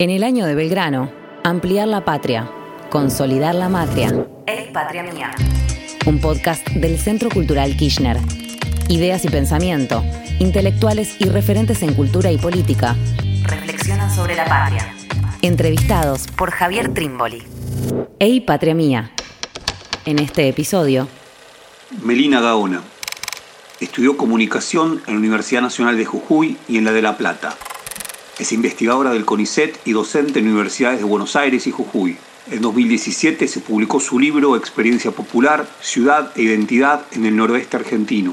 En el año de Belgrano, ampliar la patria, consolidar la matria. Ey, patria mía. Un podcast del Centro Cultural Kirchner. Ideas y pensamiento, intelectuales y referentes en cultura y política. Reflexionan sobre la patria. Entrevistados Por Javier Trimboli. Ey, patria mía. En este episodio, Melina Gaona. Estudió comunicación en la Universidad Nacional de Jujuy y en la de La Plata. Es investigadora del CONICET y docente en universidades de Buenos Aires y Jujuy. En 2017 se publicó su libro Experiencia Popular, Ciudad e Identidad en el Noroeste Argentino,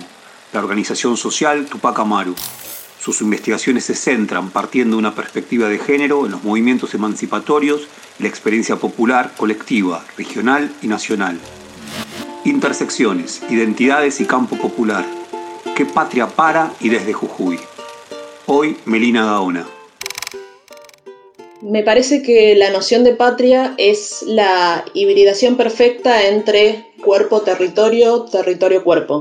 la organización social Tupac Amaru. Sus investigaciones se centran, partiendo de una perspectiva de género, en los movimientos emancipatorios y la experiencia popular, colectiva, regional y nacional. Intersecciones, identidades y campo popular. ¿Qué patria para y desde Jujuy? Hoy, Melina Gaona. Me parece que la noción de patria es la hibridación perfecta entre cuerpo-territorio, territorio-cuerpo.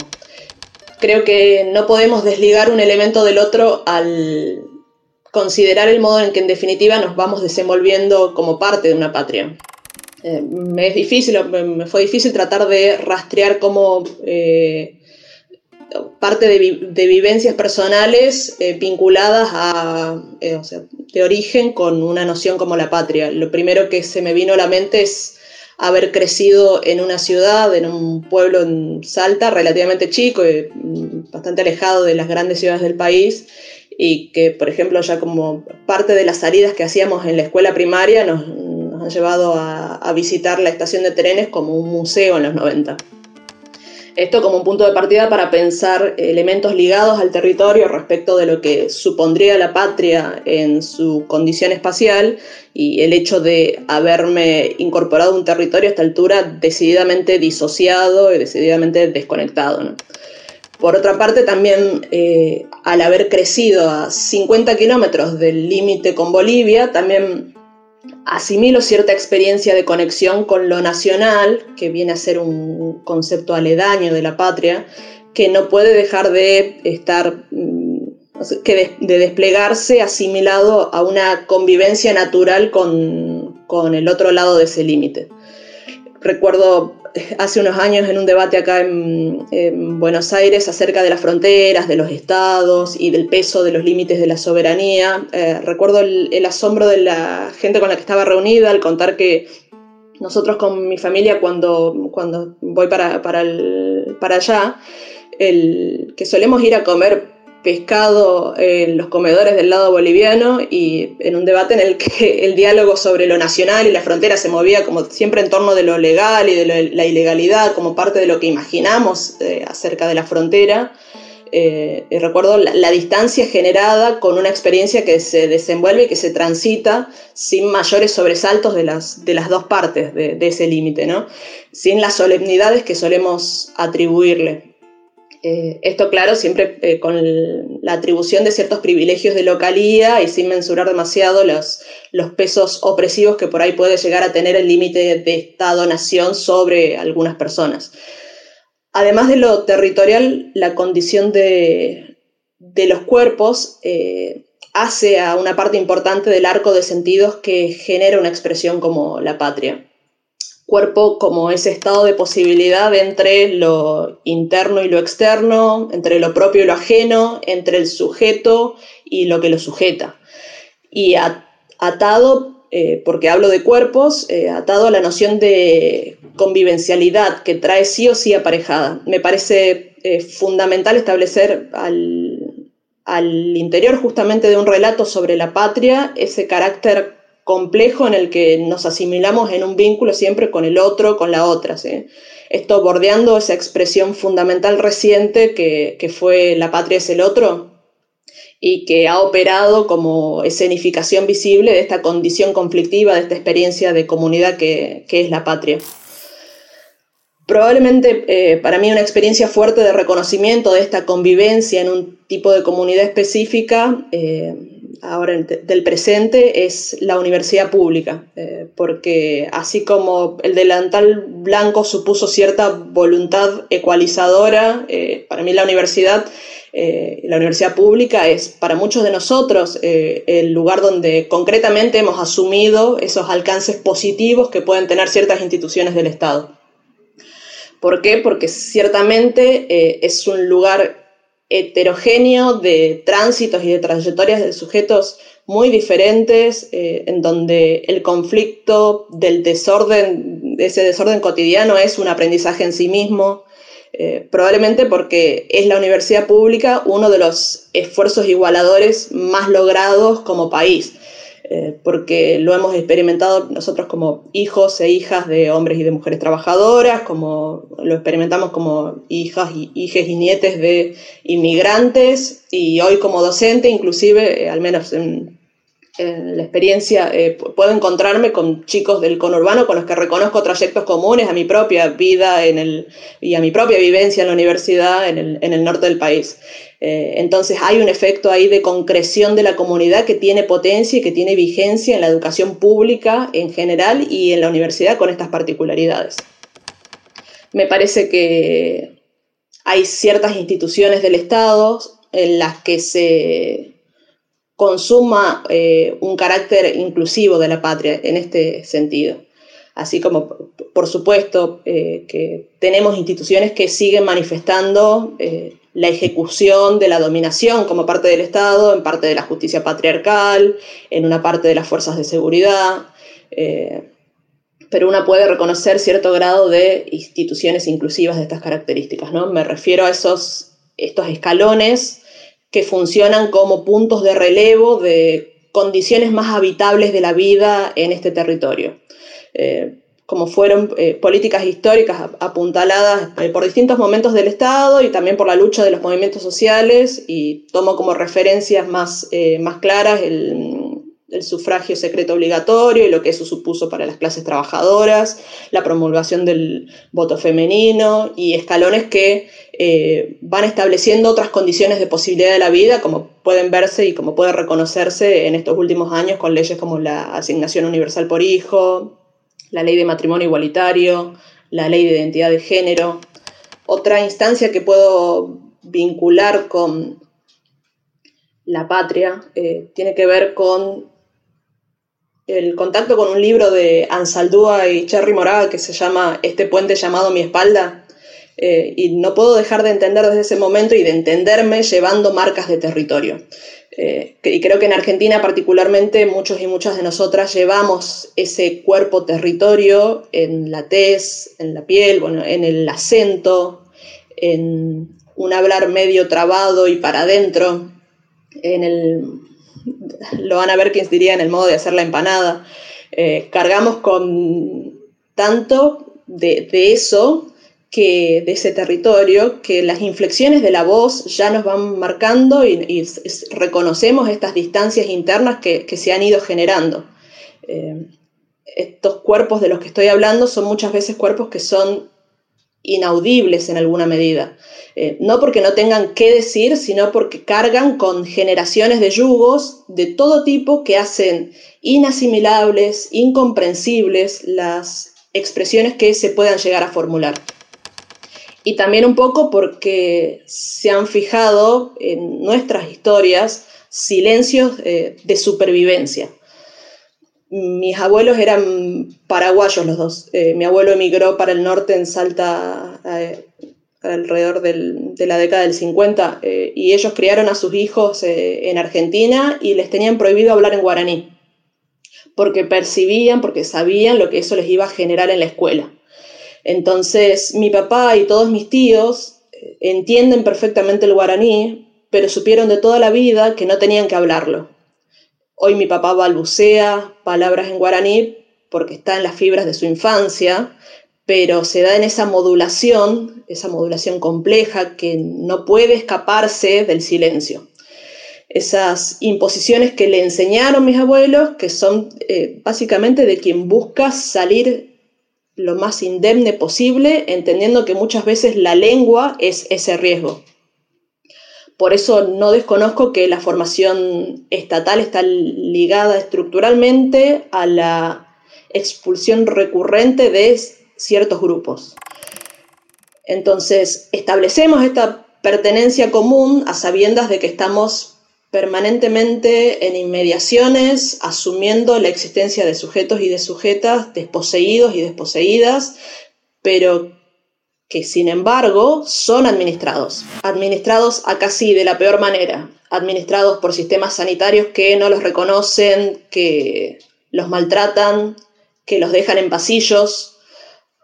Creo que no podemos desligar un elemento del otro al considerar el modo en que en definitiva nos vamos desenvolviendo como parte de una patria. Eh, me es difícil, me fue difícil tratar de rastrear cómo eh, parte de, vi de, vivencias personales eh, vinculadas a, eh, o sea, de origen con una noción como la patria. Lo primero que se me vino a la mente es haber crecido en una ciudad, en un pueblo en Salta, relativamente chico, y bastante alejado de las grandes ciudades del país, y que, por ejemplo, ya como parte de las salidas que hacíamos en la escuela primaria nos, han llevado a visitar la estación de trenes como un museo en los 90. Esto como un punto de partida para pensar elementos ligados al territorio respecto de lo que supondría la patria en su condición espacial y el hecho de haberme incorporado a un territorio a esta altura decididamente disociado y decididamente desconectado. ¿no? Por otra parte, también eh, al haber crecido a 50 kilómetros del límite con Bolivia, también asimilo cierta experiencia de conexión con lo nacional, que viene a ser un concepto aledaño de la patria, que no puede dejar de estar, que de, de desplegarse asimilado a una convivencia natural con, con el otro lado de ese límite. Recuerdo hace unos años en un debate acá en, en, Buenos Aires acerca de las fronteras, de los estados y del peso de los límites de la soberanía. Eh, recuerdo el, asombro de la gente con la que estaba reunida al contar que nosotros con mi familia cuando, cuando voy para, para allá, el, que solemos ir a comer pescado en los comedores del lado boliviano y en un debate en el que el diálogo sobre lo nacional y la frontera se movía como siempre en torno de lo legal y de la ilegalidad como parte de lo que imaginamos eh, acerca de la frontera. Eh, recuerdo la, la, distancia generada con una experiencia que se desenvuelve y que se transita sin mayores sobresaltos de las, de las dos partes de, de ese límite, ¿no? sin las solemnidades que solemos atribuirle. Eh, esto, claro, siempre eh, con la atribución de ciertos privilegios de localía y sin mensurar demasiado los, los pesos opresivos que por ahí puede llegar a tener el límite de Estado-nación sobre algunas personas. Además de lo territorial, la condición de, de los cuerpos eh, hace a una parte importante del arco de sentidos que genera una expresión como la patria cuerpo como ese estado de posibilidad entre lo interno y lo externo, entre lo propio y lo ajeno, entre el sujeto y lo que lo sujeta. Y atado, eh, porque hablo de cuerpos, eh, atado a la noción de convivencialidad que trae sí o sí aparejada. Me parece eh, fundamental establecer al, al interior justamente de un relato sobre la patria ese carácter complejo en el que nos asimilamos en un vínculo siempre con el otro, con la otra. ¿sí? Esto bordeando esa expresión fundamental reciente que, que, fue la patria es el otro y que ha operado como escenificación visible de esta condición conflictiva, de esta experiencia de comunidad que, que es la patria. Probablemente eh, para mí una experiencia fuerte de reconocimiento de esta convivencia en un tipo de comunidad específica eh, ahora del presente es la universidad pública, eh, porque así como el delantal blanco supuso cierta voluntad ecualizadora, eh, para mí la universidad Eh, la universidad pública es para muchos de nosotros el lugar donde concretamente hemos asumido esos alcances positivos que pueden tener ciertas instituciones del Estado. ¿Por qué? Porque ciertamente es un lugar heterogéneo de tránsitos y de trayectorias de sujetos muy diferentes, en donde el conflicto del desorden, ese desorden cotidiano es un aprendizaje en sí mismo, eh, probablemente porque es la universidad pública uno de los esfuerzos igualadores más logrados como país, eh, porque lo hemos experimentado nosotros como hijos e hijas de hombres y de mujeres trabajadoras, como lo experimentamos como hijas y hijes y nietes de inmigrantes, y hoy como docente, inclusive, eh, al menos en en la experiencia eh, puedo encontrarme con chicos del conurbano con los que reconozco trayectos comunes a mi propia vida en el, y a mi propia vivencia en la universidad en el, en el norte del país. Eh, entonces hay un efecto ahí de concreción de la comunidad que tiene potencia y que tiene vigencia en la educación pública en general y en la universidad con estas particularidades. Me parece que hay ciertas instituciones del Estado en las que se consuma eh, un carácter inclusivo de la patria en este sentido. Así como, por supuesto, eh, que tenemos instituciones que siguen manifestando eh, la ejecución de la dominación como parte del Estado, en parte de la justicia patriarcal, en una parte de las fuerzas de seguridad, pero una puede reconocer cierto grado de instituciones inclusivas de estas características. ¿no? Me refiero a esos, estos escalones que funcionan como puntos de relevo de condiciones más habitables de la vida en este territorio. Eh, como fueron eh, políticas históricas apuntaladas eh, por distintos momentos del Estado y también por la lucha de los movimientos sociales, y tomo como referencias más, más claras el, el sufragio secreto obligatorio y lo que eso supuso para las clases trabajadoras, la promulgación del voto femenino y escalones que eh, van estableciendo otras condiciones de posibilidad de la vida, como pueden verse y como puede reconocerse en estos últimos años con leyes como la asignación universal por hijo, la ley de matrimonio igualitario, la ley de identidad de género. Otra instancia que puedo vincular con la patria eh, tiene que ver con el contacto con un libro de Ansaldúa y Cherry Moraga que se llama Este puente llamado Mi espalda. Eh, y no puedo dejar de entender desde ese momento y de entenderme llevando marcas de territorio. Eh, y creo que en Argentina particularmente muchos y muchas de nosotras llevamos ese cuerpo territorio en la tez, en la piel, bueno, en el acento, en un hablar medio trabado y para adentro, en el lo van a ver quien diría en el modo de hacer la empanada. Eh, cargamos con tanto de, eso que de ese territorio que las inflexiones de la voz ya nos van marcando y, reconocemos estas distancias internas que, se han ido generando. Eh, estos cuerpos de los que estoy hablando son muchas veces cuerpos que son inaudibles en alguna medida. Eh, no porque no tengan qué decir, sino porque cargan con generaciones de yugos de todo tipo que hacen inasimilables, incomprensibles las expresiones que se puedan llegar a formular. Y también un poco porque se han fijado en nuestras historias silencios eh, de supervivencia mis abuelos eran paraguayos los dos. Eh, mi abuelo emigró para el norte en Salta eh, alrededor de la década del 50 eh, y ellos criaron a sus hijos en Argentina y les tenían prohibido hablar en guaraní porque percibían, porque sabían lo que eso les iba a generar en la escuela. Entonces mi papá y todos mis tíos entienden perfectamente el guaraní, pero supieron de toda la vida que no tenían que hablarlo Hoy mi papá balbucea palabras en guaraní porque está en las fibras de su infancia, pero se da en esa modulación, esa modulación compleja que no puede escaparse del silencio. Esas imposiciones que le enseñaron mis abuelos, que son eh, básicamente de quien busca salir lo más indemne posible, entendiendo que muchas veces la lengua es ese riesgo. Por eso no desconozco que la formación estatal está ligada estructuralmente a la expulsión recurrente de ciertos grupos. Entonces, establecemos esta pertenencia común a sabiendas de que estamos permanentemente en inmediaciones, asumiendo la existencia de sujetos y de sujetas desposeídos y desposeídas, pero que sin embargo son administrados. Administrados acá sí de la peor manera, administrados por sistemas sanitarios que no los reconocen, que los maltratan, que los dejan en pasillos,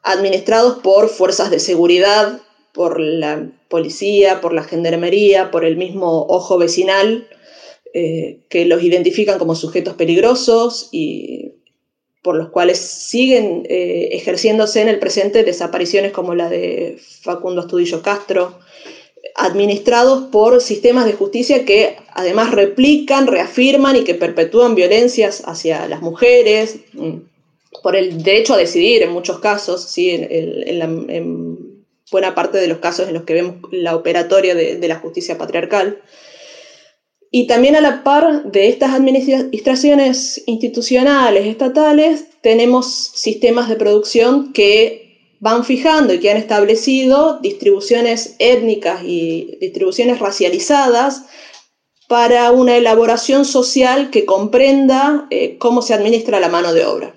administrados por fuerzas de seguridad, por la policía, por la gendarmería, por el mismo ojo vecinal, eh, que los identifican como sujetos peligrosos y por los cuales siguen eh, ejerciéndose en el presente desapariciones como la de Facundo Astudillo Castro, administrados por sistemas de justicia que además replican, reafirman y que perpetúan violencias hacia las mujeres, mm, por el derecho a decidir en muchos casos, ¿sí? en, buena parte de los casos en los que vemos la operatoria de, la justicia patriarcal. Y también a la par de estas administraciones institucionales, estatales, tenemos sistemas de producción que van fijando y que han establecido distribuciones étnicas y distribuciones racializadas para una elaboración social que comprenda eh, cómo se administra la mano de obra.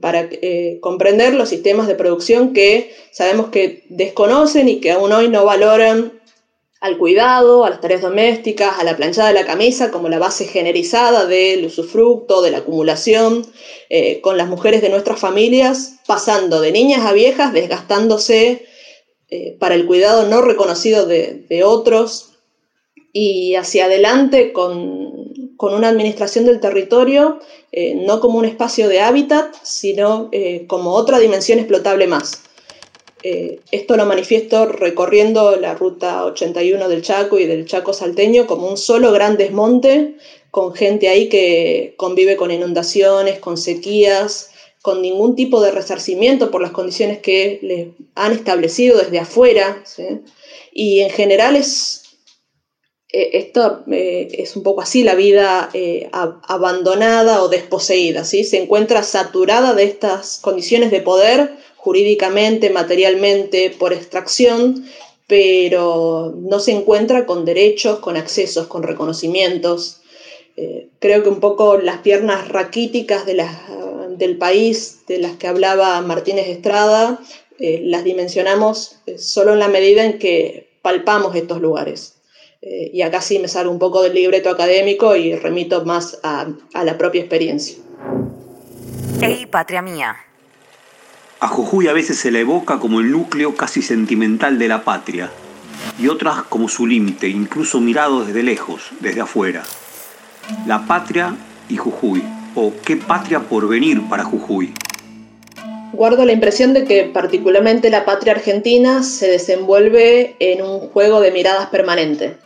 Para eh, comprender los sistemas de producción que sabemos que desconocen y que aún hoy no valoran al cuidado, a las tareas domésticas, a la planchada de la camisa como la base generizada del usufructo, de la acumulación, eh, con las mujeres de nuestras familias, pasando de niñas a viejas, desgastándose eh, para el cuidado no reconocido de, otros y hacia adelante con con una administración del territorio eh, no como un espacio de hábitat, sino como otra dimensión explotable más. Eh, esto lo manifiesto recorriendo la ruta 81 del Chaco y del Chaco salteño como un solo gran desmonte, con gente ahí que convive con inundaciones, con sequías, con ningún tipo de resarcimiento por las condiciones que les han establecido desde afuera. Y en general es eh, esto eh, es un poco así, la vida abandonada o desposeída, ¿sí? se encuentra saturada de estas condiciones de poder jurídicamente, materialmente, por extracción, pero no se encuentra con derechos, con accesos, con reconocimientos. creo que un poco las piernas raquíticas de del país de las que hablaba Martínez Estrada, las dimensionamos solo en la medida en que palpamos estos lugares. Eh, y acá sí me salgo un poco del libreto académico y remito más a, la propia experiencia. Ey, patria mía. A Jujuy a veces se la evoca como el núcleo casi sentimental de la patria, y otras como su límite, incluso mirado desde lejos, desde afuera. La patria y Jujuy, o qué patria por venir para Jujuy. Guardo la impresión de que particularmente la patria argentina se desenvuelve en un juego de miradas permanente.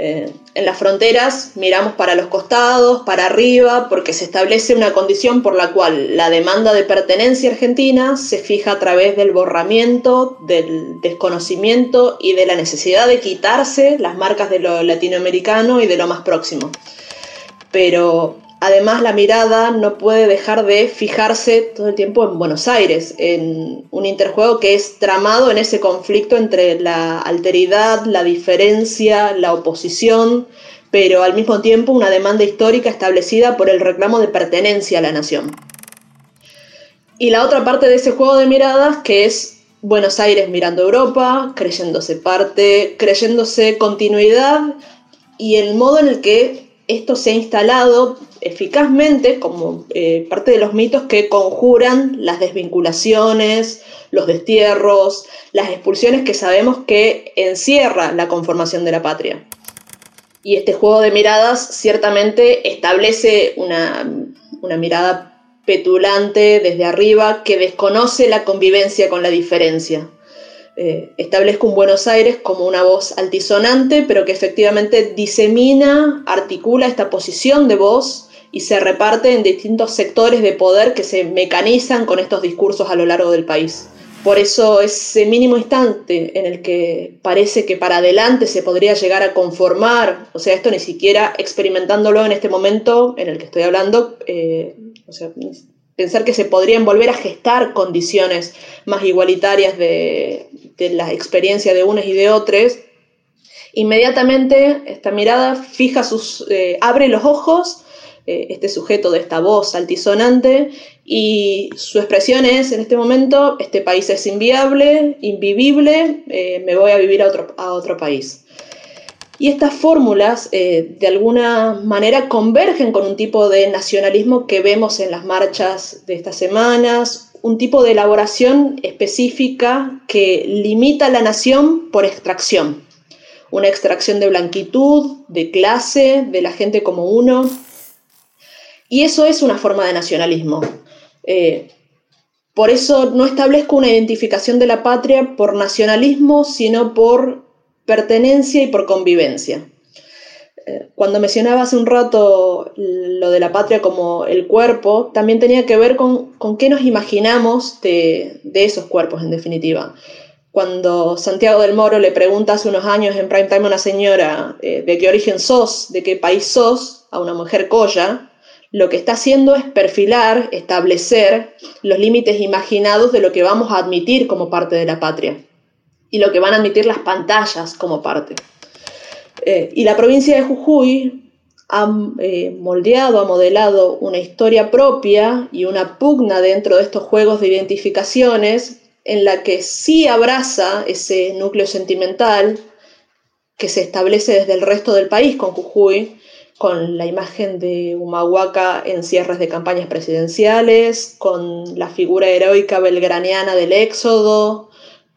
Eh, en las fronteras miramos para los costados, para arriba, porque se establece una condición por la cual la demanda de pertenencia argentina se fija a través del borramiento, del desconocimiento y de la necesidad de quitarse las marcas de lo latinoamericano y de lo más próximo. Pero Además, la mirada no puede dejar de fijarse todo el tiempo en Buenos Aires, en un interjuego que es tramado en ese conflicto entre la alteridad, la diferencia, la oposición, pero al mismo tiempo una demanda histórica establecida por el reclamo de pertenencia a la nación. Y la otra parte de ese juego de miradas que es Buenos Aires mirando Europa, creyéndose parte, creyéndose continuidad y el modo en el que esto se ha instalado eficazmente como eh, parte de los mitos que conjuran las desvinculaciones, los destierros, las expulsiones que sabemos que encierra la conformación de la patria. Y este juego de miradas ciertamente establece una, una mirada petulante desde arriba que desconoce la convivencia con la diferencia. Eh, establezco un Buenos Aires como una voz altisonante, pero que efectivamente disemina, articula esta posición de voz y se reparte en distintos sectores de poder que se mecanizan con estos discursos a lo largo del país. Por eso ese mínimo instante en el que parece que para adelante se podría llegar a conformar, o sea, esto ni siquiera experimentándolo en este momento en el que estoy hablando, eh, o sea, pensar que se podrían volver a gestar condiciones más igualitarias de, la experiencia de unos y de otros, Inmediatamente esta mirada fija sus, eh, abre los ojos, eh, este sujeto de esta voz altisonante, y su expresión es, en este momento, este país es inviable, invivible, eh, me voy a vivir a otro, a otro país. Y estas fórmulas, de alguna manera, convergen con un tipo de nacionalismo que vemos en las marchas de estas semanas, un tipo de elaboración específica que limita la nación por extracción una extracción de blanquitud, de clase, de la gente como uno. Y eso es una forma de nacionalismo. Eh, por eso no establezco una identificación de la patria por nacionalismo, sino por pertenencia y por convivencia. Cuando mencionaba hace un rato lo de la patria como el cuerpo, también tenía que ver con, qué nos imaginamos de, de esos cuerpos, en definitiva cuando Santiago del Moro le pregunta hace unos años en prime time a una señora eh, de qué origen sos, de qué país sos, a una mujer coya, lo que está haciendo es perfilar, establecer los límites imaginados de lo que vamos a admitir como parte de la patria y lo que van a admitir las pantallas como parte. Eh, y la provincia de Jujuy ha eh, moldeado, ha modelado una historia propia y una pugna dentro de estos juegos de identificaciones en la que sí abraza ese núcleo sentimental que se establece desde el resto del país con Jujuy, con la imagen de Humahuaca en cierres de campañas presidenciales, con la figura heroica belgraniana del éxodo,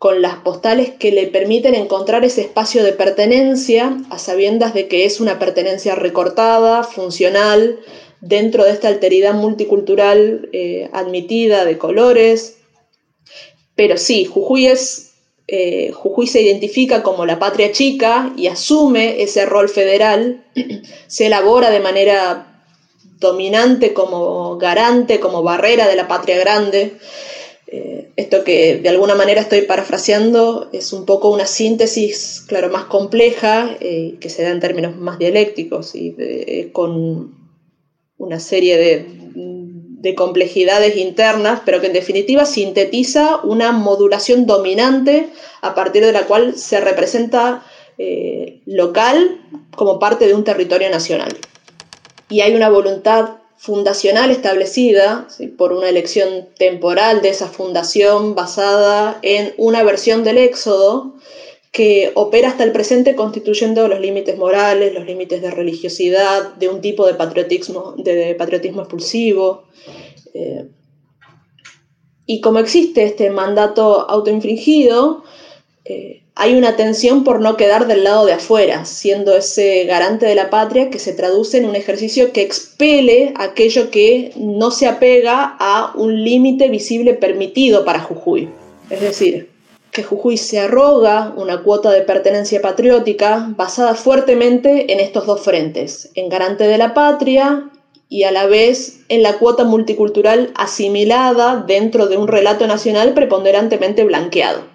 con las postales que le permiten encontrar ese espacio de pertenencia a sabiendas de que es una pertenencia recortada, funcional, dentro de esta alteridad multicultural eh, admitida de colores, pero sí, Jujuy es eh, Jujuy se identifica como la patria chica y asume ese rol federal, se elabora de manera dominante como garante, como barrera de la patria grande. Eh, esto que de alguna manera estoy parafraseando es un poco una síntesis, claro, más compleja, eh, que se da en términos más dialécticos y con una serie de de complejidades internas, pero que en definitiva sintetiza una modulación dominante a partir de la cual se representa eh, local como parte de un territorio nacional. Y hay una voluntad fundacional establecida por una elección temporal de esa fundación basada en una versión del éxodo que opera hasta el presente constituyendo los límites morales, los límites de religiosidad, de un tipo de patriotismo, de patriotismo expulsivo. Eh, y como existe este mandato autoinfringido, eh, hay una tensión por no quedar del lado de afuera, siendo ese garante de la patria que se traduce en un ejercicio que expele aquello que no se apega a un límite visible permitido para Jujuy. Es decir, que Jujuy se arroga una cuota de pertenencia patriótica basada fuertemente en estos dos frentes, en garante de la patria y a la vez en la cuota multicultural asimilada dentro de un relato nacional preponderantemente blanqueado.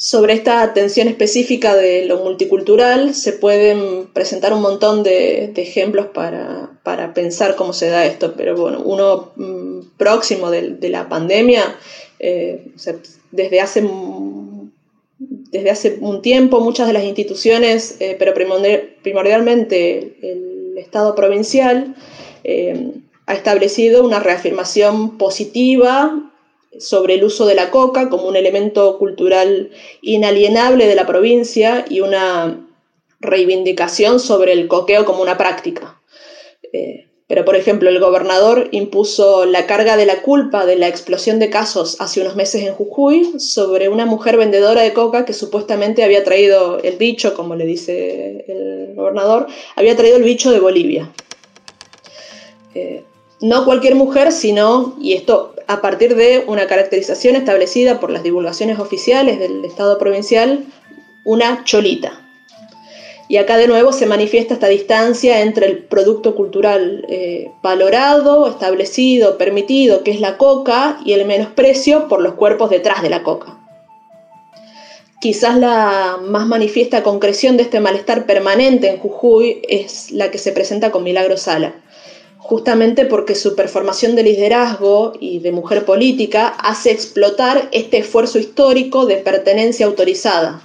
Sobre esta tensión específica de lo multicultural se pueden presentar un montón de, ejemplos para, pensar cómo se da esto, pero bueno, uno mm, próximo de, la pandemia eh, desde hace, desde hace un tiempo muchas de las instituciones, eh, pero primordialmente el Estado provincial, eh, ha establecido una reafirmación positiva sobre el uso de la coca como un elemento cultural inalienable de la provincia y una reivindicación sobre el coqueo como una práctica. Eh, pero, por ejemplo, el gobernador impuso la carga de la culpa de la explosión de casos hace unos meses en Jujuy sobre una mujer vendedora de coca que supuestamente había traído el bicho, como le dice el gobernador, había traído el bicho de Bolivia. Eh, no cualquier mujer, sino, y esto a partir de una caracterización establecida por las divulgaciones oficiales del Estado provincial, una cholita. Y acá de nuevo se manifiesta esta distancia entre el producto cultural eh, valorado, establecido, permitido, que es la coca, y el menosprecio por los cuerpos detrás de la coca. Quizás la más manifiesta concreción de este malestar permanente en Jujuy es la que se presenta con Milagro Sala, justamente porque su performación de liderazgo y de mujer política hace explotar este esfuerzo histórico de pertenencia autorizada,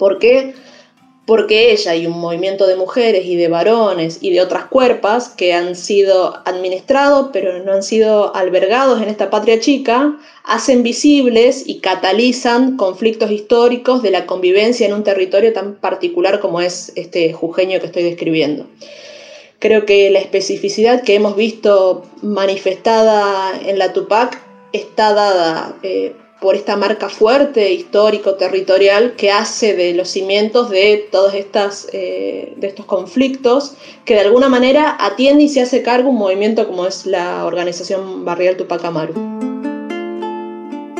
¿Por qué? Porque ella y un movimiento de mujeres y de varones y de otras cuerpas que han sido administrados pero no han sido albergados en esta patria chica, hacen visibles y catalizan conflictos históricos de la convivencia en un territorio tan particular como es este jujeño que estoy describiendo. Creo que la especificidad que hemos visto manifestada en la Tupac está dada eh, por esta marca fuerte, histórico, territorial, que hace de los cimientos de todos eh, estos conflictos, que de alguna manera atiende y se hace cargo un movimiento como es la organización barrial Tupac Amaru.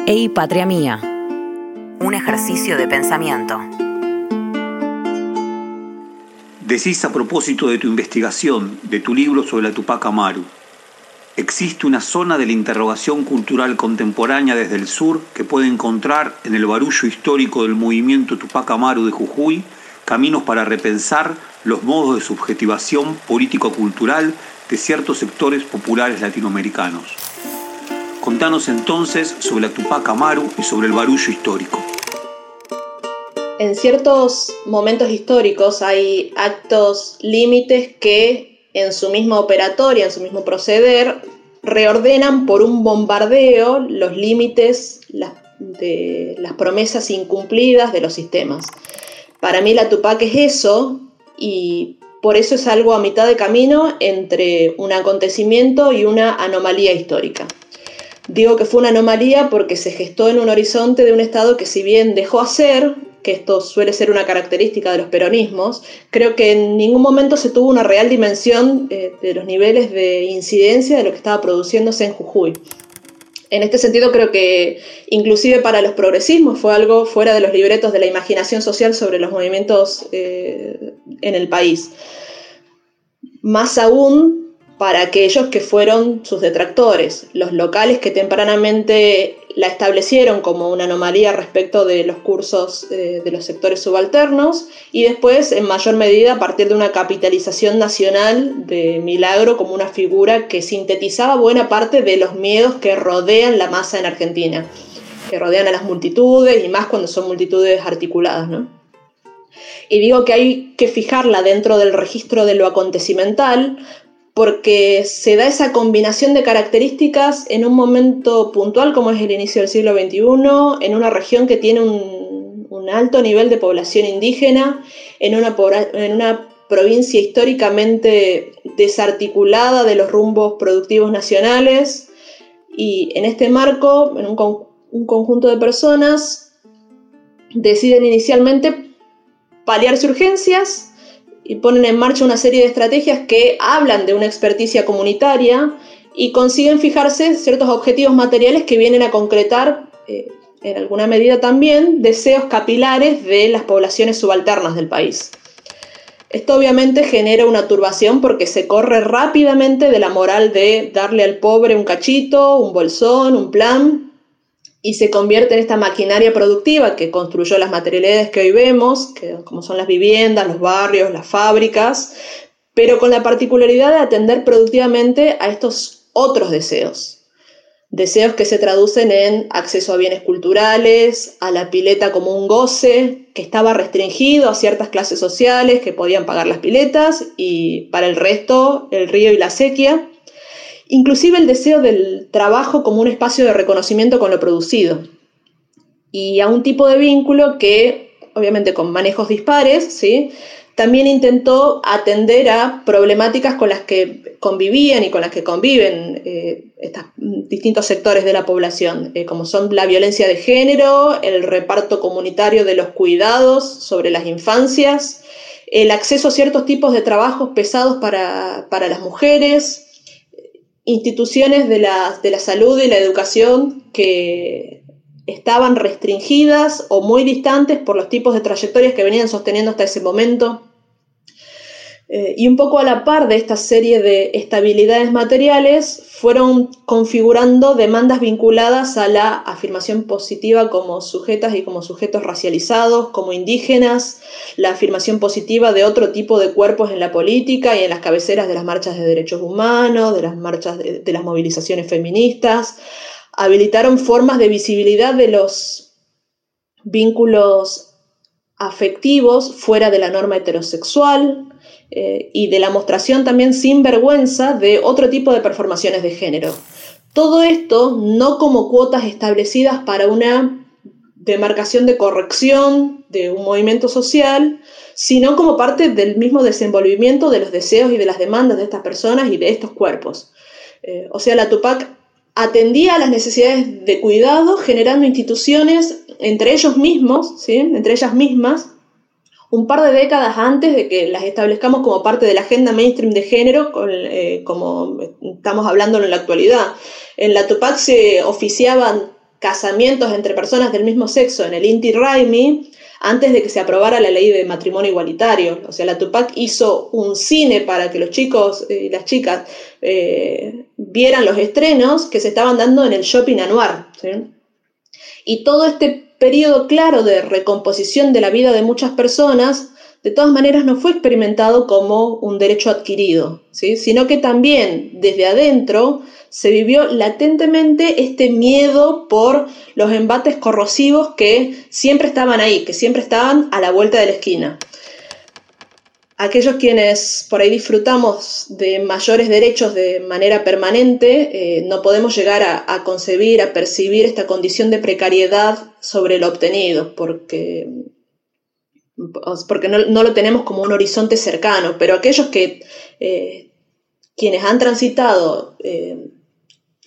Ey, patria mía. Un ejercicio de pensamiento. Decís a propósito de tu investigación, de tu libro sobre la Tupac Amaru, existe una zona de la interrogación cultural contemporánea desde el sur que puede encontrar en el barullo histórico del movimiento Tupac Amaru de Jujuy caminos para repensar los modos de subjetivación político-cultural de ciertos sectores populares latinoamericanos. Contanos entonces sobre la Tupac Amaru y sobre el barullo histórico. En ciertos momentos históricos hay actos límites que en su misma operatoria, en su mismo proceder, reordenan por un bombardeo los límites de las promesas incumplidas de los sistemas. Para mí la Tupac es eso y por eso es algo a mitad de camino entre un acontecimiento y una anomalía histórica. Digo que fue una anomalía porque se gestó en un horizonte de un Estado que si bien dejó hacer, que esto suele ser una característica de los peronismos, creo que en ningún momento se tuvo una real dimensión eh, de los niveles de incidencia de lo que estaba produciéndose en Jujuy. En este sentido creo que inclusive para los progresismos fue algo fuera de los libretos de la imaginación social sobre los movimientos eh, en el país. Más aún para aquellos que fueron sus detractores, los locales que tempranamente la establecieron como una anomalía respecto de los cursos eh, de los sectores subalternos y después en mayor medida a partir de una capitalización nacional de Milagro como una figura que sintetizaba buena parte de los miedos que rodean la masa en Argentina, que rodean a las multitudes y más cuando son multitudes articuladas. Y digo que hay que fijarla dentro del registro de lo acontecimental porque se da esa combinación de características en un momento puntual como es el inicio del siglo XXI, en una región que tiene un, alto nivel de población indígena, en una, provincia históricamente desarticulada de los rumbos productivos nacionales. Y en este marco, en un, un conjunto de personas deciden inicialmente paliarse urgencias y ponen en marcha una serie de estrategias que hablan de una experticia comunitaria y consiguen fijarse ciertos objetivos materiales que vienen a concretar eh, en alguna medida también deseos capilares de las poblaciones subalternas del país. Esto obviamente genera una turbación porque se corre rápidamente de la moral de darle al pobre un cachito, un bolsón, un plan, y se convierte en esta maquinaria productiva que construyó las materialidades que hoy vemos, que, como son las viviendas, los barrios, las fábricas, pero con la particularidad de atender productivamente a estos otros deseos. Deseos que se traducen en acceso a bienes culturales, a la pileta como un goce, que estaba restringido a ciertas clases sociales que podían pagar las piletas, y para el resto el río y la sequía inclusive el deseo del trabajo como un espacio de reconocimiento con lo producido, y a un tipo de vínculo que, obviamente con manejos dispares, ¿sí? también intentó atender a problemáticas con las que convivían y con las que conviven eh, estos distintos sectores de la población, eh, como son la violencia de género, el reparto comunitario de los cuidados sobre las infancias, el acceso a ciertos tipos de trabajos pesados para, para las mujeres, instituciones de la, de la salud y la educación que estaban restringidas o muy distantes por los tipos de trayectorias que venían sosteniendo hasta ese momento. Eh, y un poco a la par de esta serie de estabilidades materiales, fueron configurando demandas vinculadas a la afirmación positiva como sujetas y como sujetos racializados, como indígenas, la afirmación positiva de otro tipo de cuerpos en la política y en las cabeceras de las marchas de derechos humanos, de las marchas de, de las movilizaciones feministas, habilitaron formas de visibilidad de los vínculos afectivos fuera de la norma heterosexual eh, y de la mostración también sin vergüenza de otro tipo de performaciones de género. Todo esto no como cuotas establecidas para una demarcación de corrección de un movimiento social, sino como parte del mismo desenvolvimiento de los deseos y de las demandas de estas personas y de estos cuerpos. Eh, o sea, la Tupac atendía a las necesidades de cuidado generando instituciones entre ellos mismos, ¿sí? entre ellas mismas, un par de décadas antes de que las establezcamos como parte de la agenda mainstream de género, eh, como estamos hablando en la actualidad. En la Tupac se oficiaban casamientos entre personas del mismo sexo en el Inti Raimi antes de que se aprobara la ley de matrimonio igualitario. O sea, la Tupac hizo un cine para que los chicos y las chicas eh, vieran los estrenos que se estaban dando en el shopping anuar. Y todo este periodo claro de recomposición de la vida de muchas personas, de todas maneras no fue experimentado como un derecho adquirido, ¿sí? sino que también desde adentro se vivió latentemente este miedo por los embates corrosivos que siempre estaban ahí, que siempre estaban a la vuelta de la esquina. Aquellos quienes por ahí disfrutamos de mayores derechos de manera permanente, eh, no podemos llegar a, concebir, a percibir esta condición de precariedad sobre lo obtenido, porque, porque no, lo tenemos como un horizonte cercano, pero aquellos que eh, quienes han transitado eh,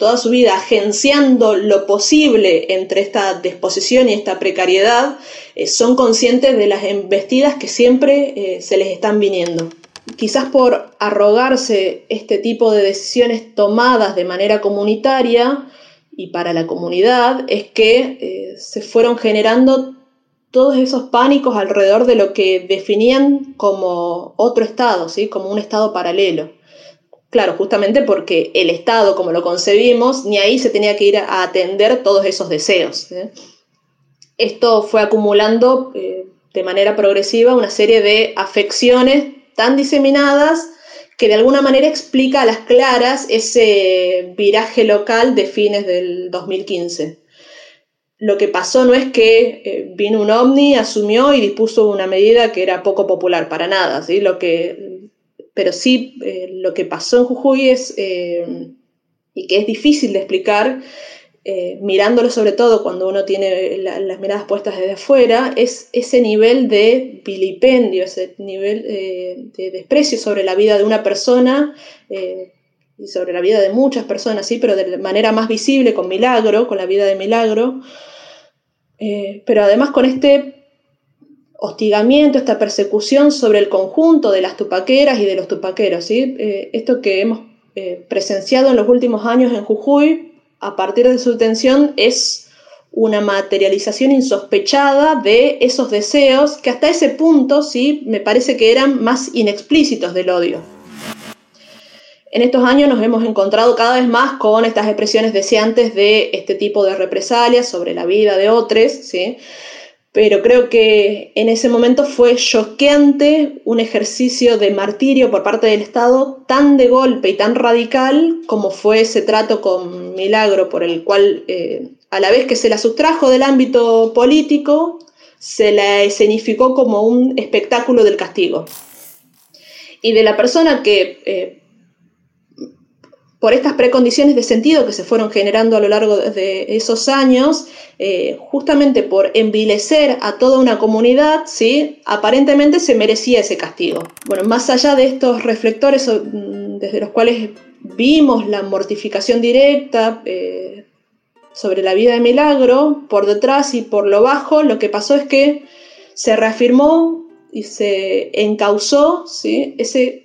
toda su vida agenciando lo posible entre esta disposición y esta precariedad, eh, son conscientes de las embestidas que siempre eh, se les están viniendo. Quizás por arrogarse este tipo de decisiones tomadas de manera comunitaria y para la comunidad, es que eh, se fueron generando todos esos pánicos alrededor de lo que definían como otro Estado, ¿sí? como un Estado paralelo. Claro, justamente porque el Estado, como lo concebimos, ni ahí se tenía que ir a atender todos esos deseos. ¿eh? Esto fue acumulando eh, de manera progresiva una serie de afecciones tan diseminadas que de alguna manera explica a las claras ese viraje local de fines del 2015. Lo que pasó no es que eh, vino un ovni, asumió y dispuso una medida que era poco popular para nada. ¿sí? Lo que pero sí eh, lo que pasó en Jujuy es, eh, y que es difícil de explicar, eh, mirándolo sobre todo cuando uno tiene las miradas puestas desde afuera, es ese nivel de vilipendio, ese nivel de desprecio sobre la vida de una persona y sobre la vida de muchas personas, sí, pero de manera más visible, con Milagro, con la vida de Milagro, pero además con este hostigamiento, esta persecución sobre el conjunto de las tupaqueras y de los tupaqueros. ¿sí? Eh, esto que hemos eh, presenciado en los últimos años en Jujuy, a partir de su detención, es una materialización insospechada de esos deseos que hasta ese punto sí me parece que eran más inexplícitos del odio. En estos años nos hemos encontrado cada vez más con estas expresiones deseantes de este tipo de represalias sobre la vida de otros, ¿sí? Pero creo que en ese momento fue choqueante un ejercicio de martirio por parte del Estado tan de golpe y tan radical como fue ese trato con Milagro, por el cual eh, a la vez que se la sustrajo del ámbito político, se la escenificó como un espectáculo del castigo. Y de la persona que eh, por estas precondiciones de sentido que se fueron generando a lo largo de esos años, eh, justamente por envilecer a toda una comunidad, ¿sí? aparentemente se merecía ese castigo. Bueno, más allá de estos reflectores mm, desde los cuales vimos la mortificación directa eh, sobre la vida de Milagro, por detrás y por lo bajo, lo que pasó es que se reafirmó y se encauzó ¿sí? ese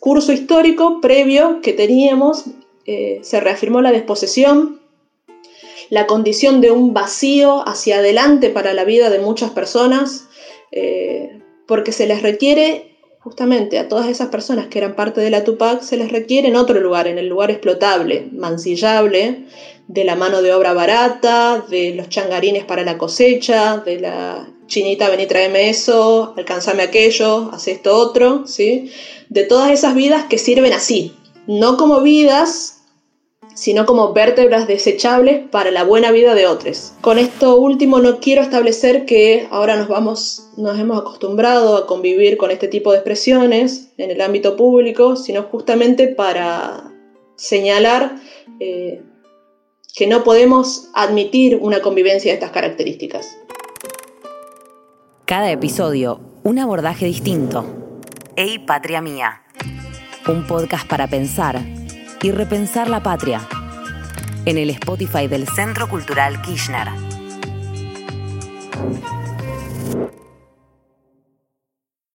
curso histórico previo que teníamos, eh, se reafirmó la desposesión, la condición de un vacío hacia adelante para la vida de muchas personas, eh, porque se les requiere justamente a todas esas personas que eran parte de la Tupac, se les requiere en otro lugar, en el lugar explotable, mancillable, de la mano de obra barata, de los changarines para la cosecha, de la chinita, vení, tráeme eso, alcanzame aquello, haz esto otro, ¿sí? De todas esas vidas que sirven así, no como vidas sino como vértebras desechables para la buena vida de otros. Con esto último no quiero establecer que ahora nos vamos, nos hemos acostumbrado a convivir con este tipo de expresiones en el ámbito público, sino justamente para señalar eh, que no podemos admitir una convivencia de estas características. Cada episodio, un abordaje distinto. Ey, patria mía. Un podcast para pensar y repensar la patria. En el Spotify del Centro Cultural Kirchner.